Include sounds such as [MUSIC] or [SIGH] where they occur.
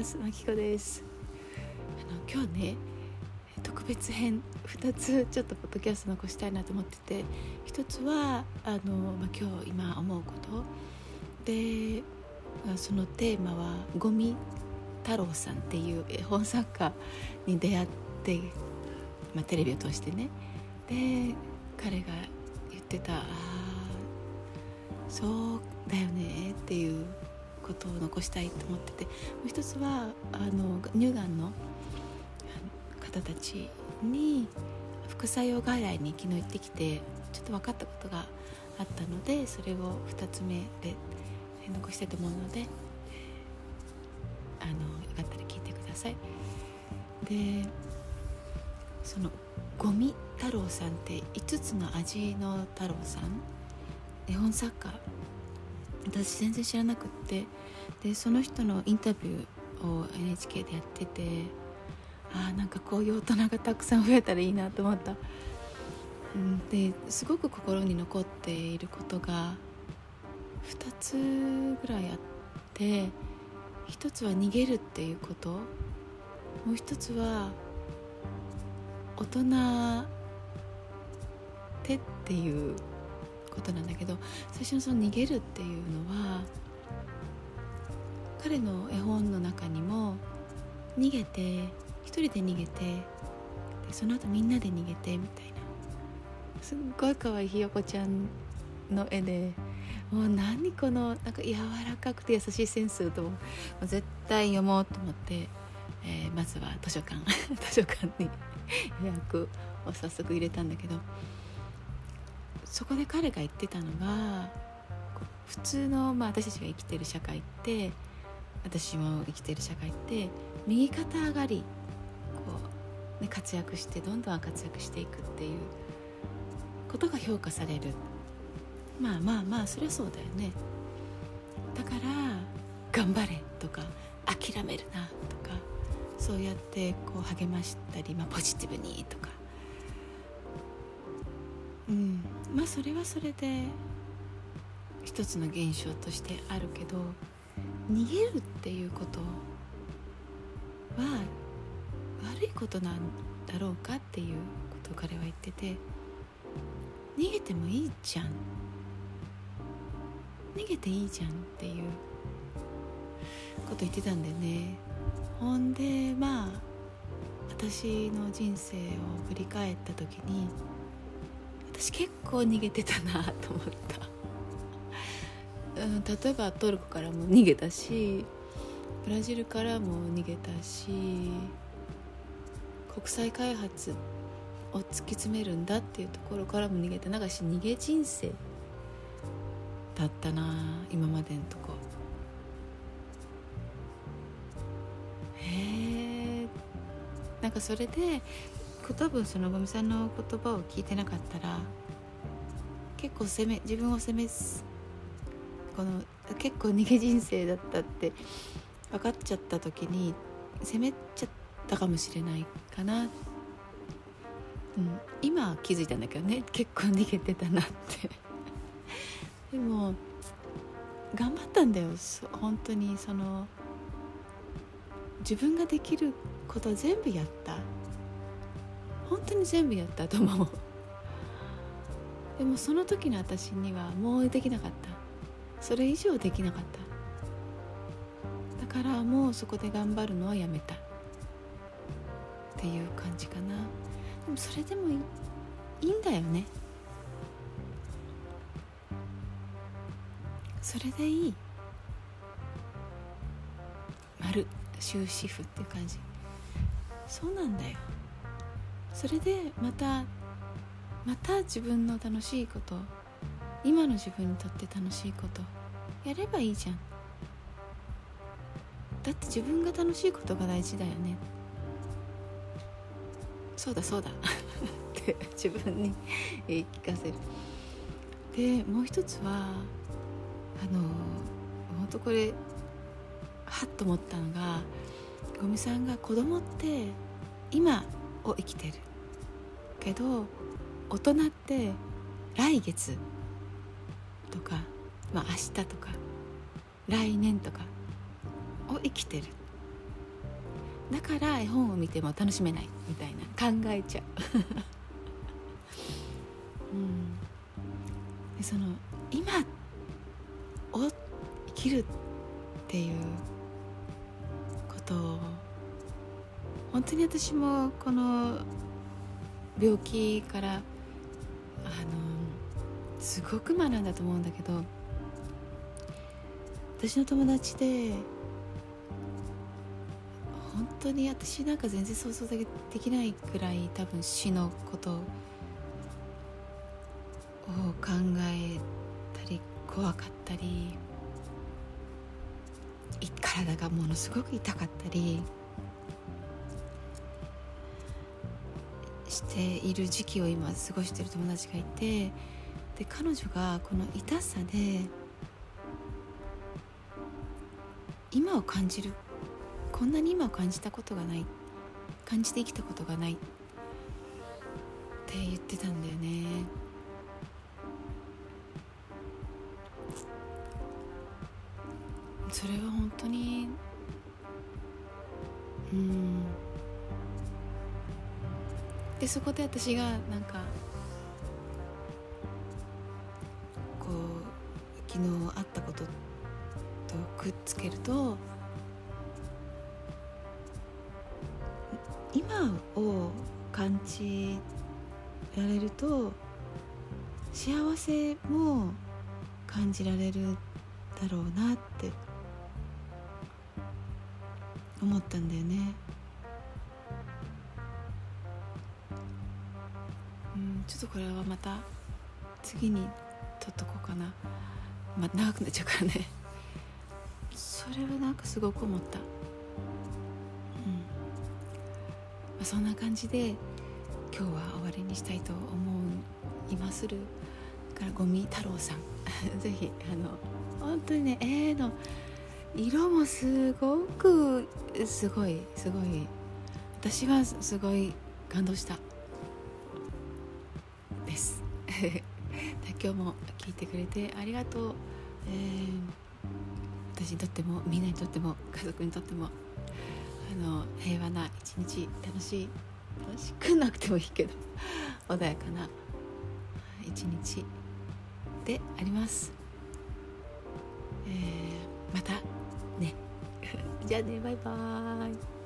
ます。まきこです。あの今日ね特別編2つちょっとポッドキャスト残したいなと思ってて1つはあの、まあ、今日今思うこと。でそのテーマは「ゴミ太郎さん」っていう絵本作家に出会って、まあ、テレビを通してね。で彼が言ってた「ああそうだよね」っていうことを残したいと思っててもう一つはあの乳がんの方たちに副作用外来に昨日行ってきてちょっと分かったことがあったのでそれを2つ目で残したいと思うのであのよかったら聞いてください。でそのゴミ太郎さんって5つの味の太郎さん絵本作家私全然知らなくって。でその人のインタビューを NHK でやっててあなんかこういう大人がたくさん増えたらいいなと思った、うん、ですごく心に残っていることが2つぐらいあって1つは逃げるっていうこと。もう1つは大人手っていうことなんだけど最初のその逃げるっていうのは彼の絵本の中にも逃げて一人で逃げてでその後みんなで逃げてみたいな。すっごい可愛いひよこちゃんの絵でもう何このなんか柔らかくて優しいセンスと絶対読もうと思って、えー、まずは図書館 [LAUGHS] 図書館に予約を早速入れたんだけどそこで彼が言ってたのが普通の、まあ、私たちが生きてる社会って私も生きてる社会って右肩上がりこう、ね、活躍してどんどん活躍していくっていうことが評価される。まあまあまあそりゃそうだよね。だから頑張れとか諦めるなとかそうやってこう励ましたり、まあ、ポジティブにとか。うん。まあそれはそれで一つの現象としてあるけど逃げるっていうことは悪いことなんだろうかっていうことを彼は言ってて逃げてもいいじゃん。逃げていいじゃんっていうこと言ってたんだよね。ほんでまあ私の人生を振り返った時に私結構逃げてたなと思った。うん、例えばトルコからも逃げたしブラジルからも逃げたし国際開発を突き詰めるんだっていうところからも逃げたなんかし逃げ人生だったな今までのとこ。へえんかそれで多分そのゴミさんの言葉を聞いてなかったら結構責め自分を責めこの結構逃げ人生だったって分かっちゃった時に責めちゃったかもしれないかな、うん、今気づいたんだけどね結構逃げてたなって。[LAUGHS] でも頑張ったんだよ。本当にその自分ができること全部やった。本当に全部やったと思う。[LAUGHS] でもその時の私にはもうできなかった。それ以上できなかった。だからもうそこで頑張るのはやめた。っていう感じかな。でもそれでもいいいんだよね。それでいい。丸終止符っていう感じ。そうなんだよ。それでまたまた自分の楽しいこと今の自分にとって楽しいことやればいいじゃん。だって自分が楽しいことが大事だよね。そうだそうだ。って自分に言い聞かせる。でもう一つはあの本当これはっと思ったのが五味さんが子供って今を生きてる。けど大人って来月とか、まあ、明日とか来年とかを生きてる。だから絵本を見ても楽しめないみたいな考えちゃう、[LAUGHS] うん、でその今を生きるっていうことを本当に私もこの病気からあのすごく学んだと思うんだけど私の友達で本当に私なんか全然想像できないくらい多分死のことを考えたり怖かったり体がものすごく痛かったりている時期を今過ごしてる友達がいてで彼女がこの痛さで今を感じるこんなに今を感じたことがない感じて生きたことがないって言ってたんだよね。それは本当にうん。でそこで私がなんかこう昨日あったこととくっつけると今を感じられると幸せも感じられるだろうなって思ったんだよね。うんちょっとこれはまた次に撮っとこうかな、まあ、長くなっちゃうからね。それはなんかすごく思った。うん、まあ、そんな感じで今日は終わりにしたいと思いまする。からゴミ太郎さん。[LAUGHS] ぜひあの本当にね絵の色もすごくすごいすごい私はすごい感動した。[LAUGHS] 今日も聞いてくれてありがとう、えー、私にとってもみんなにとっても家族にとってもあの平和な一日楽しい楽しくなくてもいいけど穏やかな一日であります、えー、またね。[LAUGHS] じゃあねバイバーイ。